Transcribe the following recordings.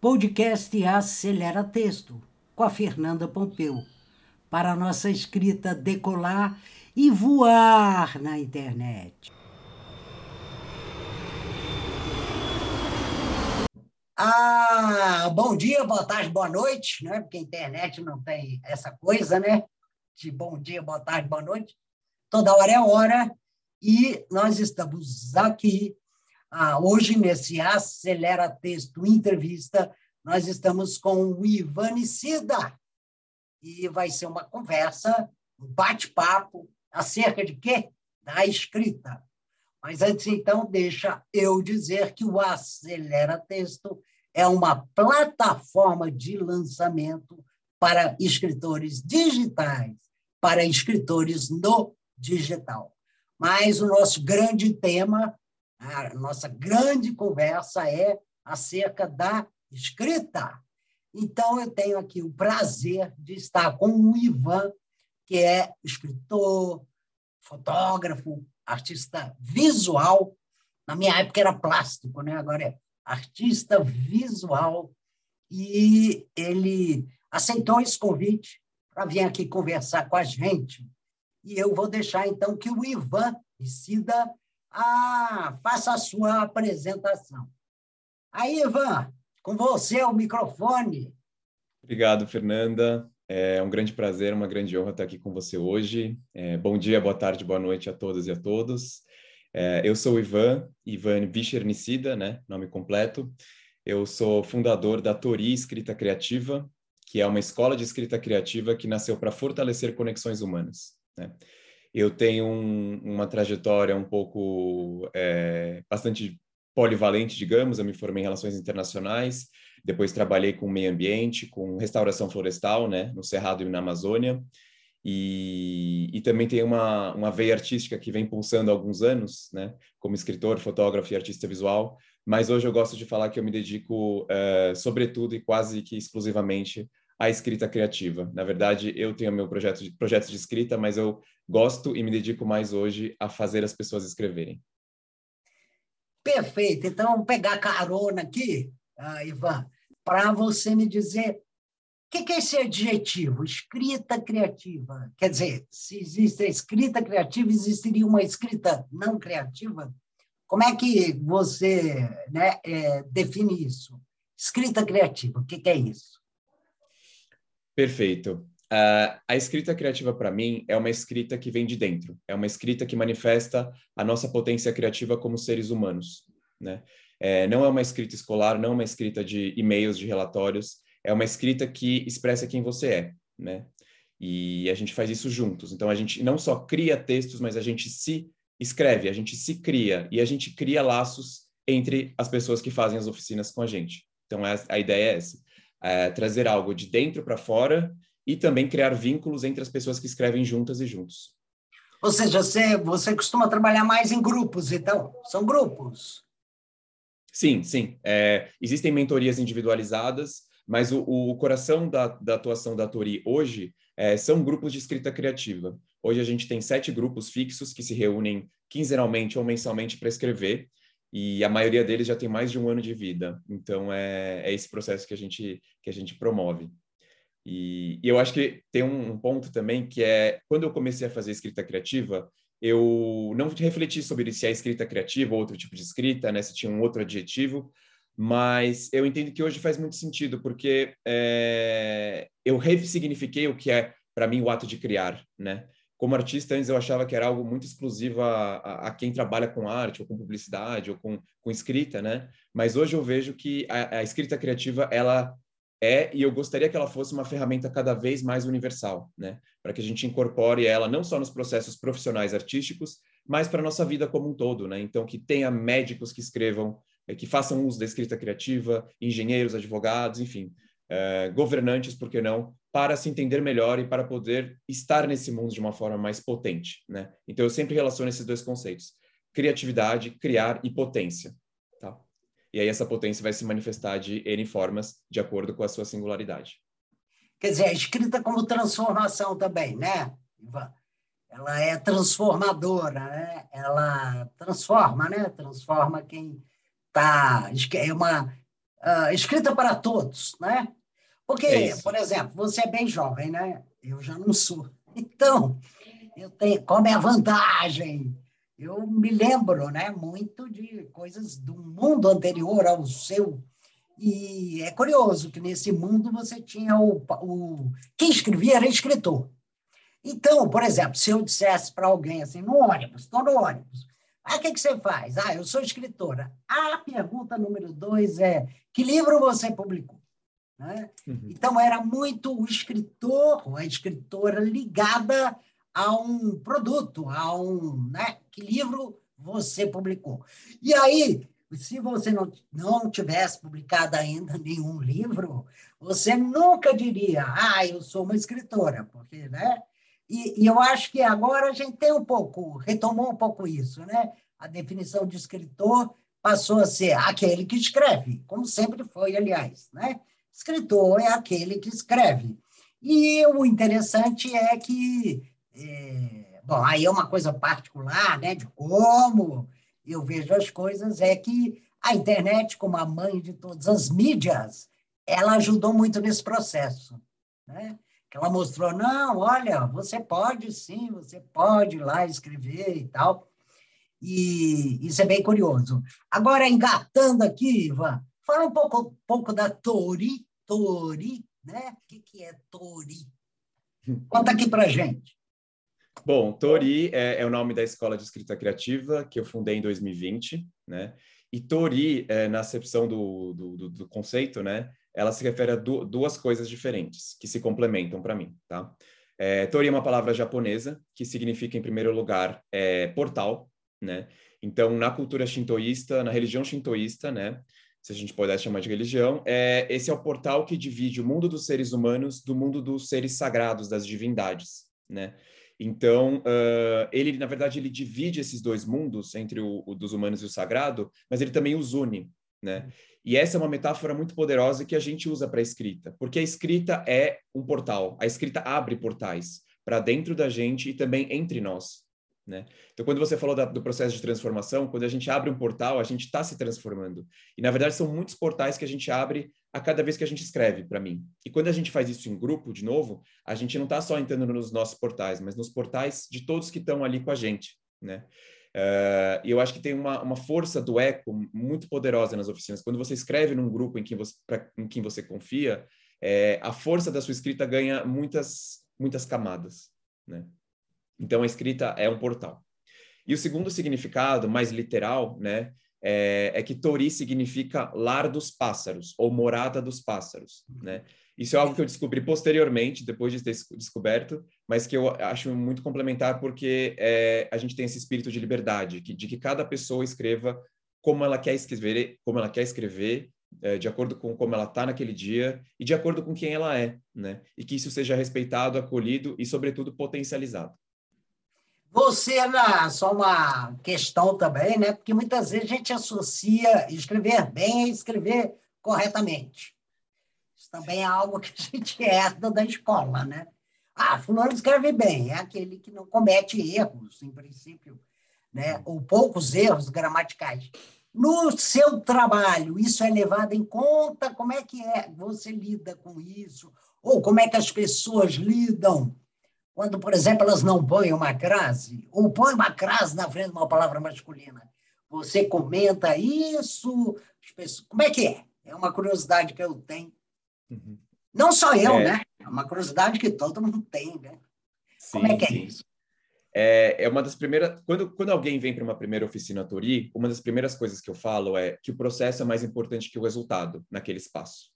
Podcast Acelera Texto, com a Fernanda Pompeu, para a nossa escrita decolar e voar na internet. Ah, bom dia, boa tarde, boa noite, né? Porque a internet não tem essa coisa, né? De bom dia, boa tarde, boa noite. Toda hora é hora. E nós estamos aqui ah, hoje, nesse Acelera Texto Entrevista, nós estamos com o Ivan Cida. E vai ser uma conversa, um bate-papo acerca de quê? Da escrita. Mas antes, então, deixa eu dizer que o Acelera Texto é uma plataforma de lançamento para escritores digitais, para escritores no digital. Mas o nosso grande tema a nossa grande conversa é acerca da escrita. Então, eu tenho aqui o prazer de estar com o Ivan, que é escritor, fotógrafo, artista visual. Na minha época era plástico, né? agora é artista visual. E ele aceitou esse convite para vir aqui conversar com a gente. E eu vou deixar, então, que o Ivan decida ah, faça a sua apresentação. Aí, Ivan, com você o microfone. Obrigado, Fernanda. É um grande prazer, uma grande honra estar aqui com você hoje. É, bom dia, boa tarde, boa noite a todas e a todos. É, eu sou o Ivan, Ivan Vichernicida, né, nome completo. Eu sou fundador da Tori Escrita Criativa, que é uma escola de escrita criativa que nasceu para fortalecer conexões humanas. Né? Eu tenho um, uma trajetória um pouco é, bastante polivalente, digamos. Eu me formei em relações internacionais, depois trabalhei com meio ambiente, com restauração florestal, né, no Cerrado e na Amazônia. E, e, também tem uma, uma veia artística que vem pulsando há alguns anos, né, como escritor, fotógrafo e artista visual. Mas hoje eu gosto de falar que eu me dedico, uh, sobretudo e quase que exclusivamente, à escrita criativa. Na verdade, eu tenho meu projeto de, projeto de escrita, mas eu gosto e me dedico mais hoje a fazer as pessoas escreverem. Perfeito. Então, vamos pegar carona aqui, uh, Ivan, para você me dizer o que, que é esse adjetivo, escrita criativa. Quer dizer, se existe a escrita criativa, existiria uma escrita não criativa? Como é que você né, é, define isso? Escrita criativa, o que, que é isso? Perfeito. Uh, a escrita criativa, para mim, é uma escrita que vem de dentro. É uma escrita que manifesta a nossa potência criativa como seres humanos. Né? É, não é uma escrita escolar, não é uma escrita de e-mails, de relatórios. É uma escrita que expressa quem você é. Né? E a gente faz isso juntos. Então, a gente não só cria textos, mas a gente se escreve, a gente se cria. E a gente cria laços entre as pessoas que fazem as oficinas com a gente. Então, é, a ideia é essa é, trazer algo de dentro para fora e também criar vínculos entre as pessoas que escrevem juntas e juntos. Ou seja, você, você costuma trabalhar mais em grupos, então? São grupos? Sim, sim. É, existem mentorias individualizadas, mas o, o coração da, da, atuação da Tori hoje é, são grupos de escrita criativa. Hoje a gente tem sete grupos fixos que se reúnem quinzenalmente ou mensalmente para escrever e a maioria deles já tem mais de um ano de vida. Então é, é esse processo que a gente que a gente promove. E, e eu acho que tem um, um, ponto também que é quando eu comecei a fazer escrita criativa, eu não refleti sobre se é escrita criativa ou outro tipo de escrita, né, se tinha um outro adjetivo, mas eu entendo que hoje faz muito sentido porque é, eu ressignifiquei o que é para mim o ato de criar, né? Como artista, antes eu achava que era algo muito exclusivo a, a, a, quem trabalha com arte, ou com publicidade, ou com, com escrita, né? Mas hoje eu vejo que a, a, escrita criativa, ela é, e eu gostaria que ela fosse uma ferramenta cada vez mais universal, né? Para que a gente incorpore ela não só nos processos profissionais artísticos, mas para a nossa vida como um todo, né? Então, que tenha médicos que escrevam, eh, que façam uso da escrita criativa, engenheiros, advogados, enfim, eh, governantes, por que não, para se entender melhor e para poder estar nesse mundo de uma forma mais potente, né? Então eu sempre relaciono esses dois conceitos: criatividade, criar e potência, tá? E aí essa potência vai se manifestar de N formas de acordo com a sua singularidade. Quer dizer, a escrita como transformação também, né, Ivan? Ela é transformadora, né? Ela transforma, né? Transforma quem está... É uma uh, escrita para todos, né? Porque, é por exemplo, você é bem jovem, né? Eu já não sou. Então, eu tenho, como é a vantagem? Eu me lembro, né, muito de coisas do mundo anterior ao seu. E é curioso que nesse mundo você tinha o, o quem escrevia era escritor. Então, por exemplo, se eu dissesse para alguém assim, no ônibus, estou no ônibus, ah, o que, que você faz? Ah, eu sou escritora. A pergunta número dois é: que livro você publicou? Né? Uhum. Então, era muito o escritor, a escritora ligada a um produto, a um. Né? Que livro você publicou? E aí, se você não, não tivesse publicado ainda nenhum livro, você nunca diria, ah, eu sou uma escritora, porque, né? E, e, eu acho que agora a gente tem um pouco, retomou um pouco isso, né? A definição de escritor passou a ser aquele que escreve, como sempre foi, aliás, né? Escritor é aquele que escreve. E o interessante é que, é, bom, aí é uma coisa particular, né? De como eu vejo as coisas, é que a internet, como a mãe de todas as mídias, ela ajudou muito nesse processo, né? que ela mostrou, não, olha, você pode sim, você pode ir lá escrever e tal. E isso é bem curioso. Agora, engatando aqui, Ivan, fala um pouco, pouco da Tori. Tori, né? O que, que é Tori? Conta aqui para gente. Bom, Tori é, é, o nome da Escola de Escrita Criativa que eu fundei em 2020, né? E Tori, é, na acepção do, do, do, conceito, né? ela se refere a du duas coisas diferentes que se complementam para mim, tá? É, tori é uma palavra japonesa que significa, em primeiro lugar, é, portal, né? Então, na cultura shintoísta, na religião shintoísta, né? Se a gente pudesse chamar de religião, é, esse é o portal que divide o mundo dos seres humanos do mundo dos seres sagrados, das divindades, né? Então, uh, ele, na verdade, ele divide esses dois mundos, entre o, o, dos humanos e o sagrado, mas ele também os une, né? E essa é uma metáfora muito poderosa que a gente usa para a escrita, porque a escrita é um portal, a escrita abre portais para dentro da gente e também entre nós. Né? Então, quando você falou da, do processo de transformação, quando a gente abre um portal, a gente está se transformando. E, na verdade, são muitos portais que a gente abre a cada vez que a gente escreve, para mim. E quando a gente faz isso em grupo, de novo, a gente não está só entrando nos nossos portais, mas nos portais de todos que estão ali com a gente. Né? Uh, e eu acho que tem uma, uma força do eco muito poderosa nas oficinas. Quando você escreve num grupo em quem você, pra, em quem você confia, é, a força da sua escrita ganha muitas, muitas camadas. Né? Então, a escrita é um portal. E o segundo significado, mais literal, né, é, é que Tori significa lar dos pássaros, ou morada dos pássaros. Né? Isso é algo que eu descobri posteriormente, depois de ter descoberto, mas que eu acho muito complementar porque é, a gente tem esse espírito de liberdade, que, de que cada pessoa escreva como ela quer escrever, como ela quer escrever, é, de acordo com como ela está naquele dia e de acordo com quem ela é, né? E que isso seja respeitado, acolhido e, sobretudo, potencializado. Você, na, só uma questão também, né? Porque muitas vezes a gente associa escrever bem a escrever corretamente também é algo que a gente herda da escola, né? Ah, fulano escreve bem, é aquele que não comete erros, em princípio, né? ou poucos erros gramaticais. No seu trabalho, isso é levado em conta? Como é que é você lida com isso? Ou como é que as pessoas lidam quando, por exemplo, elas não põem uma crase? Ou põem uma crase na frente de uma palavra masculina? Você comenta isso? Pessoas... Como é que é? É uma curiosidade que eu tenho Uhum. Não só eu, é... né? É uma curiosidade que todo mundo tem, né? Sim, Como é que é sim. isso? É, é uma das primeiras. Quando, quando alguém vem para uma primeira oficina Tori, uma das primeiras coisas que eu falo é que o processo é mais importante que o resultado naquele espaço,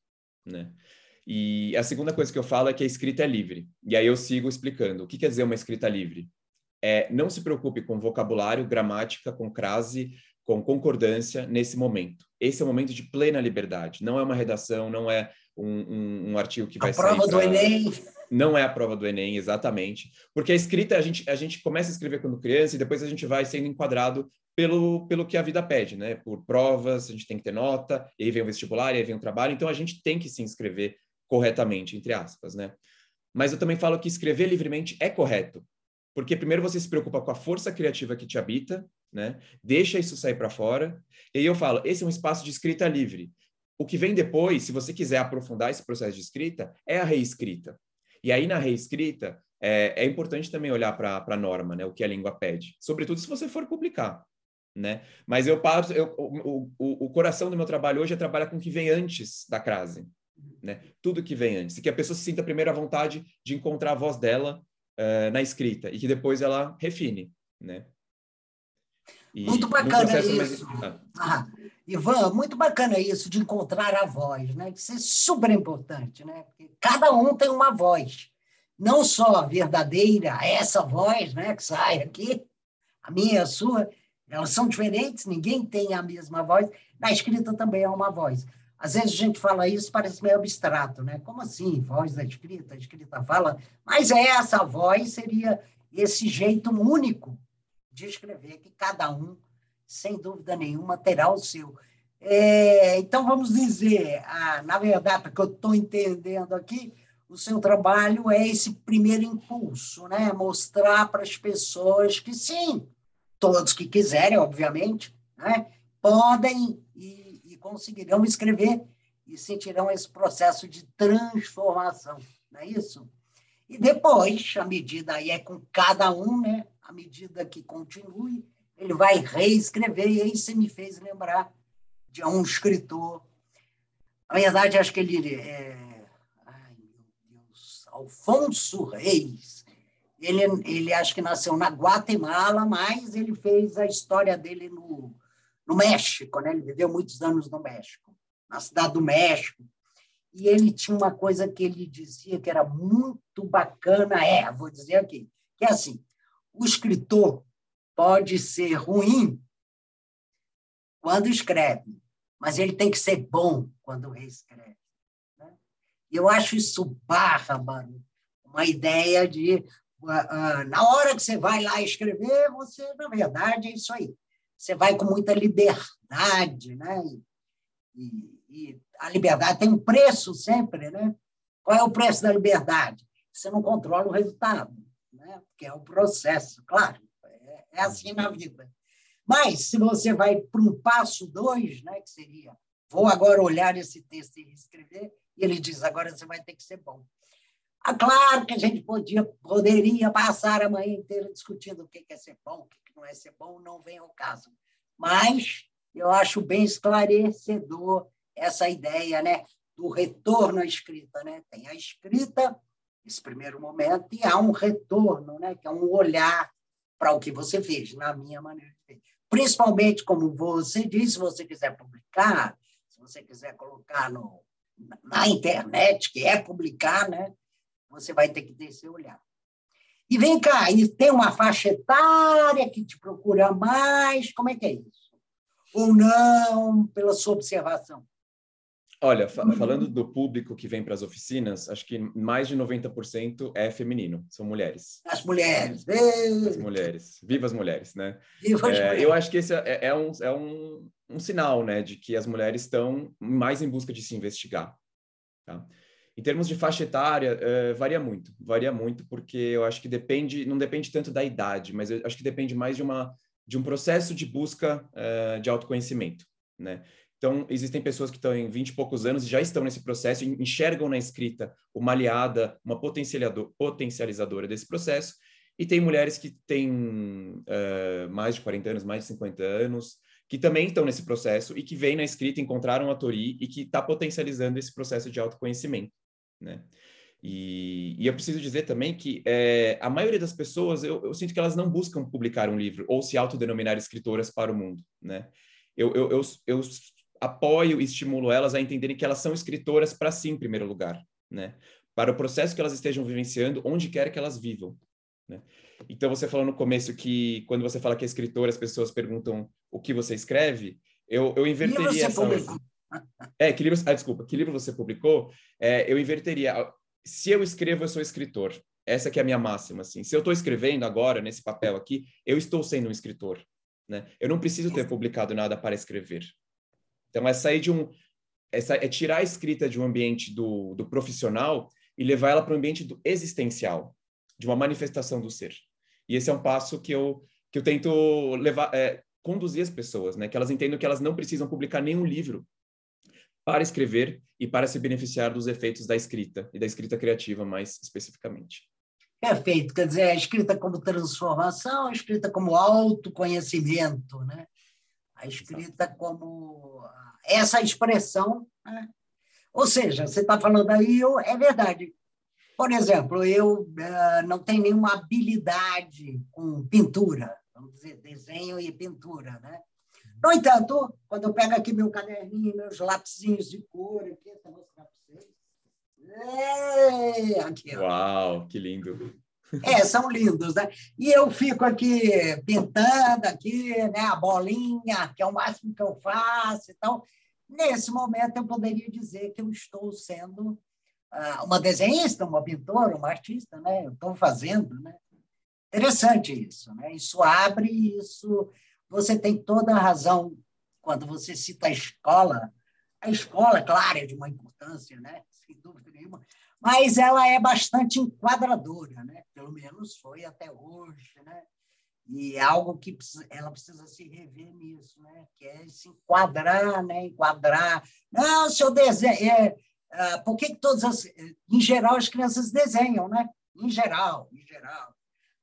né? E a segunda coisa que eu falo é que a escrita é livre. E aí eu sigo explicando. O que quer dizer uma escrita livre? É, não se preocupe com vocabulário, gramática, com crase, com concordância nesse momento. Esse é o momento de plena liberdade. Não é uma redação, não é um, um, um artigo que vai a prova pra... do Enem. Não é a prova do Enem, exatamente. Porque a escrita, a gente, a gente começa a escrever quando criança e depois a gente vai sendo enquadrado pelo, pelo que a vida pede, né? Por provas, a gente tem que ter nota, e aí vem o vestibular, e aí vem o trabalho, então a gente tem que se inscrever corretamente, entre aspas, né? Mas eu também falo que escrever livremente é correto, porque primeiro você se preocupa com a força criativa que te habita, né? Deixa isso sair para fora. E aí eu falo, esse é um espaço de escrita livre. O que vem depois, se você quiser aprofundar esse processo de escrita, é a reescrita. E aí, na reescrita, é, é importante também olhar para a norma, né? O que a língua pede. Sobretudo se você for publicar, né? Mas eu passo, eu, o, o, o coração do meu trabalho hoje é trabalhar com o que vem antes da crase, né? Tudo que vem antes. E que a pessoa se sinta primeiro à vontade de encontrar a voz dela uh, na escrita e que depois ela refine, né? E muito bacana isso. Mais... Ah. Ah, Ivan, muito bacana isso de encontrar a voz, né? Isso é super importante, né? Porque cada um tem uma voz, não só a verdadeira, essa voz, né, que sai aqui, a minha, a sua, elas são diferentes, ninguém tem a mesma voz. Na escrita também é uma voz. Às vezes a gente fala isso, parece meio abstrato, né? Como assim? Voz da escrita, a escrita fala. Mas é essa voz seria esse jeito único de escrever, que cada um, sem dúvida nenhuma, terá o seu. É, então, vamos dizer, ah, na verdade, que eu estou entendendo aqui, o seu trabalho é esse primeiro impulso, né? mostrar para as pessoas que sim, todos que quiserem, obviamente, né? podem conseguirão escrever e sentirão esse processo de transformação, não é isso? E depois, à medida aí é com cada um, né? à medida que continue, ele vai reescrever, e aí você me fez lembrar de um escritor. Na verdade, acho que ele é. Ai, meu Deus, Alfonso Reis. Ele, ele acho que nasceu na Guatemala, mas ele fez a história dele no, no México, né? Ele viveu muitos anos no México, na cidade do México. E ele tinha uma coisa que ele dizia que era muito bacana, é, vou dizer aqui, que é assim: o escritor pode ser ruim quando escreve, mas ele tem que ser bom quando reescreve. Né? Eu acho isso bárbaro, uma ideia de, uh, uh, na hora que você vai lá escrever, você, na verdade, é isso aí. Você vai com muita liberdade, né? E, e a liberdade tem um preço sempre, né? Qual é o preço da liberdade? Você não controla o resultado né? que é o processo, claro, é, é assim na vida. Mas, se você vai para um passo dois, né, que seria, vou agora olhar esse texto e escrever, e ele diz, agora você vai ter que ser bom. Ah, claro que a gente podia, poderia passar a manhã inteira discutindo o que é ser bom, o que não é ser bom, não vem ao caso. Mas eu acho bem esclarecedor essa ideia né, do retorno à escrita. Né? Tem a escrita esse primeiro momento, e há um retorno, né, que é um olhar para o que você fez, na minha maneira de ver. Principalmente, como você disse, se você quiser publicar, se você quiser colocar no, na internet, que é publicar, né, você vai ter que ter esse olhar. E vem cá, e tem uma faixa etária que te procura mais, como é que é isso? Ou não, pela sua observação? Olha, fa falando do público que vem para as oficinas, acho que mais de 90% é feminino, são mulheres. As mulheres. As mulheres. Viva as mulheres, né? Viva as é, mulheres. Eu acho que esse é, é, um, é um, um sinal, né, de que as mulheres estão mais em busca de se investigar. Tá? Em termos de faixa etária, é, varia muito. Varia muito porque eu acho que depende, não depende tanto da idade, mas eu acho que depende mais de, uma, de um processo de busca é, de autoconhecimento, né? Então, existem pessoas que estão em 20 e poucos anos e já estão nesse processo, enxergam na escrita uma aliada, uma potencializadora desse processo, e tem mulheres que têm uh, mais de 40 anos, mais de 50 anos, que também estão nesse processo e que vêm na escrita, encontraram a Tori e que está potencializando esse processo de autoconhecimento, né? E, e eu preciso dizer também que é, a maioria das pessoas, eu, eu, sinto que elas não buscam publicar um livro ou se autodenominar escritoras para o mundo, né? Eu, eu, eu, eu apoio e estimulo elas a entenderem que elas são escritoras para si, em primeiro lugar, né? Para o processo que elas estejam vivenciando, onde quer que elas vivam. Né? Então, você falou no começo que, quando você fala que é escritora, as pessoas perguntam o que você escreve, eu, eu inverteria essa... Publicou? É, que livro... Ah, desculpa, que livro você publicou? É, eu inverteria. Se eu escrevo, eu sou escritor. Essa que é a minha máxima, assim. Se eu estou escrevendo agora, nesse papel aqui, eu estou sendo um escritor. Né? Eu não preciso ter publicado nada para escrever. Então, é sair de um. Essa, é tirar a escrita de um ambiente do, do profissional e levar ela para o ambiente do existencial, de uma manifestação do ser. E esse é um passo que eu, que eu tento levar, é, conduzir as pessoas, né? Que elas entendam que elas não precisam publicar nenhum livro para escrever e para se beneficiar dos efeitos da escrita e da escrita criativa mais especificamente. Perfeito, quer dizer, a escrita como transformação, a escrita como autoconhecimento, né? a escrita como essa expressão. Né? Ou seja, você está falando aí, eu, é verdade. Por exemplo, eu uh, não tenho nenhuma habilidade com pintura, vamos dizer, desenho e pintura, né? No entanto, quando eu pego aqui meu caderninho, meus lapisinhos de cor, aqui, vou mostrar para vocês. É, aqui, Uau, que lindo! É, são lindos, né? E eu fico aqui pintando aqui, né, a bolinha, que é o máximo que eu faço e tal. Nesse momento, eu poderia dizer que eu estou sendo uh, uma desenhista, uma pintora, uma artista, né? Eu estou fazendo, né? Interessante isso, né? Isso abre, isso... Você tem toda a razão quando você cita a escola. A escola, claro, é de uma importância, né? Sem dúvida nenhuma mas ela é bastante enquadradora, né? pelo menos foi até hoje. Né? E é algo que ela precisa se rever nisso, né? que é se enquadrar, né? enquadrar. Não, seu desenho. É, é, por que, que todas as. Em geral, as crianças desenham, né? Em geral, em geral.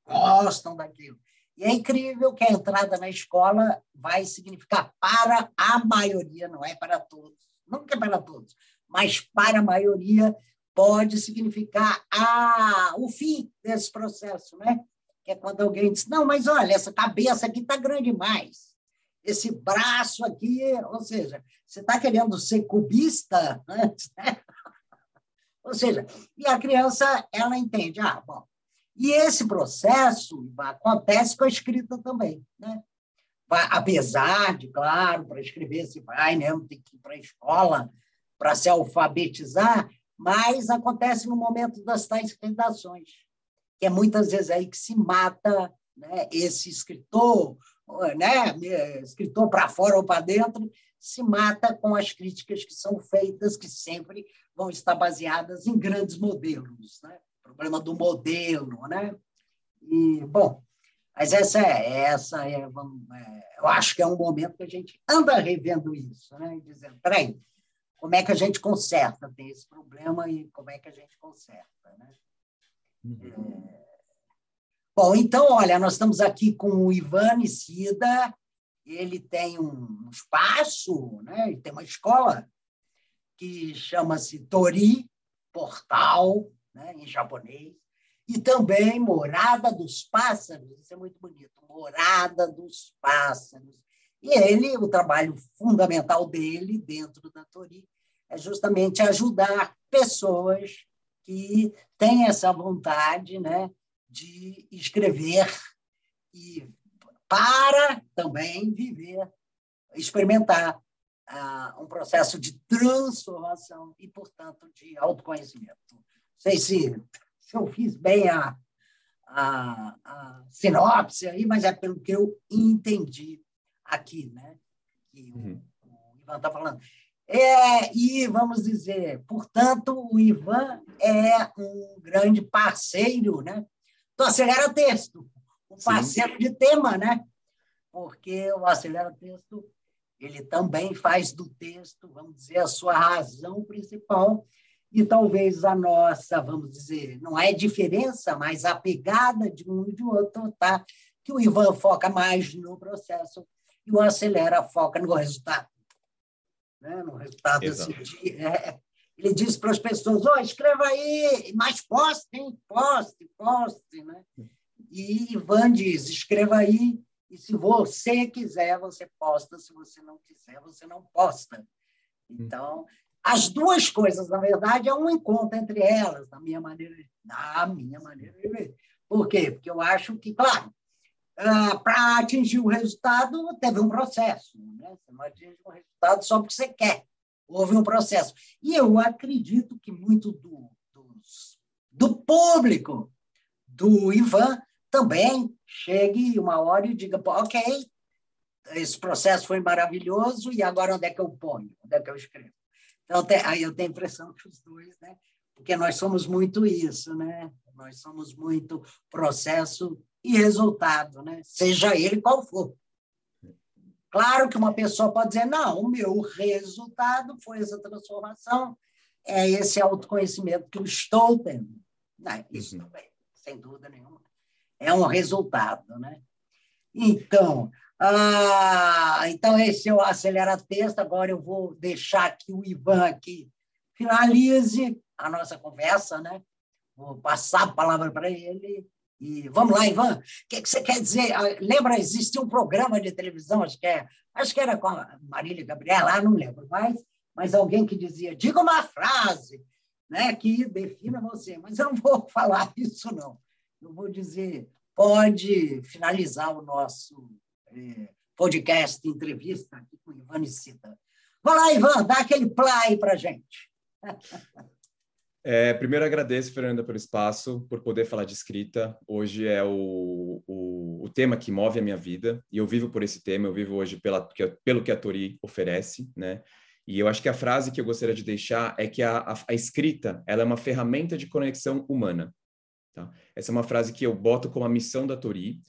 Gostam daquilo. E é incrível que a entrada na escola vai significar para a maioria, não é para todos. Nunca é para todos, mas para a maioria pode significar ah, o fim desse processo, né? Que é quando alguém diz, não, mas olha, essa cabeça aqui está grande demais. Esse braço aqui, ou seja, você está querendo ser cubista antes, né? Ou seja, e a criança, ela entende, ah, bom, e esse processo acontece com a escrita também, né? Apesar de, claro, para escrever se vai, né? Tem que ir para a escola para se alfabetizar, mas acontece no momento das tais redações, que é muitas vezes aí que se mata né, esse escritor, né, escritor para fora ou para dentro, se mata com as críticas que são feitas, que sempre vão estar baseadas em grandes modelos. Né? Problema do modelo. Né? E, bom, mas essa é, essa é, vamos, é, eu acho que é um momento que a gente anda revendo isso, né? dizendo, peraí, como é que a gente conserta, tem esse problema e como é que a gente conserta. Né? Uhum. É... Bom, então, olha, nós estamos aqui com o Ivan Nicida, ele tem um espaço, né? ele tem uma escola que chama-se Tori Portal, né? em japonês, e também Morada dos Pássaros, isso é muito bonito, Morada dos Pássaros. E ele, o trabalho fundamental dele dentro da Tori é justamente ajudar pessoas que têm essa vontade né, de escrever e para também viver, experimentar uh, um processo de transformação e, portanto, de autoconhecimento. Não sei se, se eu fiz bem a, a, a sinopse aí, mas é pelo que eu entendi aqui, né? Que o, uhum. o Ivan está falando. É, e, vamos dizer, portanto, o Ivan é um grande parceiro né, do Acelera Texto, um parceiro Sim. de tema, né? porque o Acelera Texto ele também faz do texto, vamos dizer, a sua razão principal, e talvez a nossa, vamos dizer, não é diferença, mas a pegada de um e de outro, tá? que o Ivan foca mais no processo e o Acelera foca no resultado né, no resultado desse dia. É, ele disse para as pessoas: oh, escreva aí, mas postem, poste, poste. Né? E Ivan diz: escreva aí, e se você quiser, você posta, se você não quiser, você não posta. Então, as duas coisas, na verdade, é um encontro entre elas, na minha maneira, na minha maneira de ver. Por quê? Porque eu acho que, claro, ah, para atingir o resultado, teve um processo. Né? Você não atinge um resultado só porque você quer. Houve um processo. E eu acredito que muito do, do público do Ivan também chegue uma hora e diga, ok, esse processo foi maravilhoso, e agora onde é que eu ponho? Onde é que eu escrevo? Então, aí eu tenho a impressão que os dois, né? porque nós somos muito isso, né? nós somos muito processo e resultado, né? seja ele qual for. Claro que uma pessoa pode dizer, não, o meu resultado foi essa transformação, é esse autoconhecimento que eu estou tendo. Não, isso uhum. também, sem dúvida nenhuma. É um resultado, né? Então, ah, então esse é o Acelera Texto. Agora eu vou deixar aqui o Ivan aqui finalize a nossa conversa, né? Vou passar a palavra para ele. E vamos lá, Ivan. O que, que, você quer dizer? Ah, lembra, existia um programa de televisão, acho que, é, acho que era com a Marília Gabriela, ah, não lembro mais, mas alguém que dizia, diga uma frase né, que defina você. Mas eu não vou falar isso, não. Eu vou dizer, pode finalizar o nosso é, podcast, entrevista aqui com Ivan Cida. Vai lá, Ivan, dá aquele play para gente. É, primeiro agradeço, Fernanda, pelo espaço, por poder falar de escrita. Hoje é o, o, o, tema que move a minha vida e eu vivo por esse tema. Eu vivo hoje pela, pelo que a Tori oferece, né? E eu acho que a frase que eu gostaria de deixar é que a, a, a escrita ela é uma ferramenta de conexão humana. Tá? Essa é uma frase que eu boto como a missão da Tori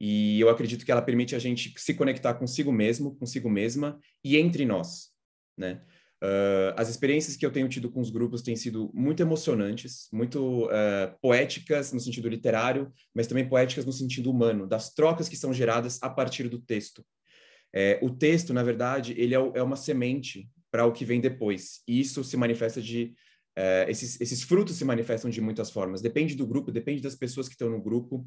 e eu acredito que ela permite a gente se conectar consigo mesmo, consigo mesma e entre nós, né? Uh, as experiências que eu tenho tido com os grupos têm sido muito emocionantes, muito uh, poéticas no sentido literário, mas também poéticas no sentido humano, das trocas que são geradas a partir do texto. É, o texto, na verdade, ele é, é uma semente para o que vem depois. E isso se manifesta de uh, esses, esses frutos se manifestam de muitas formas. Depende do grupo, depende das pessoas que estão no grupo.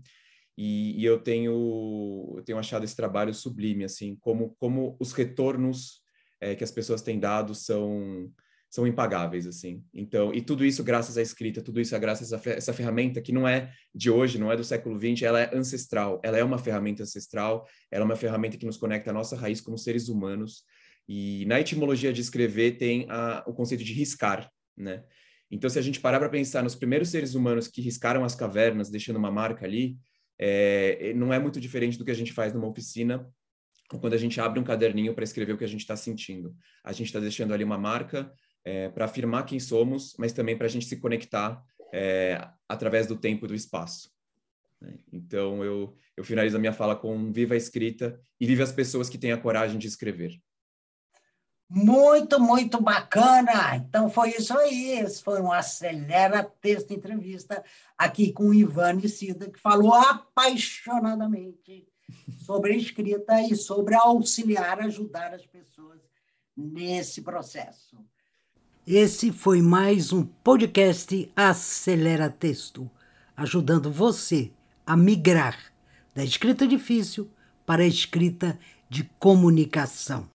E, e eu tenho eu tenho achado esse trabalho sublime, assim, como como os retornos é, que as pessoas têm dado são são impagáveis assim. Então, e tudo isso graças à escrita, tudo isso é graças a essa ferramenta que não é de hoje, não é do século XX, ela é ancestral. Ela é uma ferramenta ancestral, ela é uma ferramenta que nos conecta à nossa raiz como seres humanos. E na etimologia de escrever tem a, o conceito de riscar, né? Então, se a gente parar para pensar nos primeiros seres humanos que riscaram as cavernas, deixando uma marca ali, é, não é muito diferente do que a gente faz numa oficina quando a gente abre um caderninho para escrever o que a gente está sentindo. A gente está deixando ali uma marca é, para afirmar quem somos, mas também para a gente se conectar é, através do tempo e do espaço. Né? Então, eu, eu finalizo a minha fala com viva a escrita e viva as pessoas que têm a coragem de escrever. Muito, muito bacana. Então foi isso aí. Esse foi um acelera texto entrevista aqui com o Ivan Cida, que falou apaixonadamente sobre a escrita e sobre auxiliar, ajudar as pessoas nesse processo. Esse foi mais um podcast Acelera Texto, ajudando você a migrar da escrita difícil para a escrita de comunicação.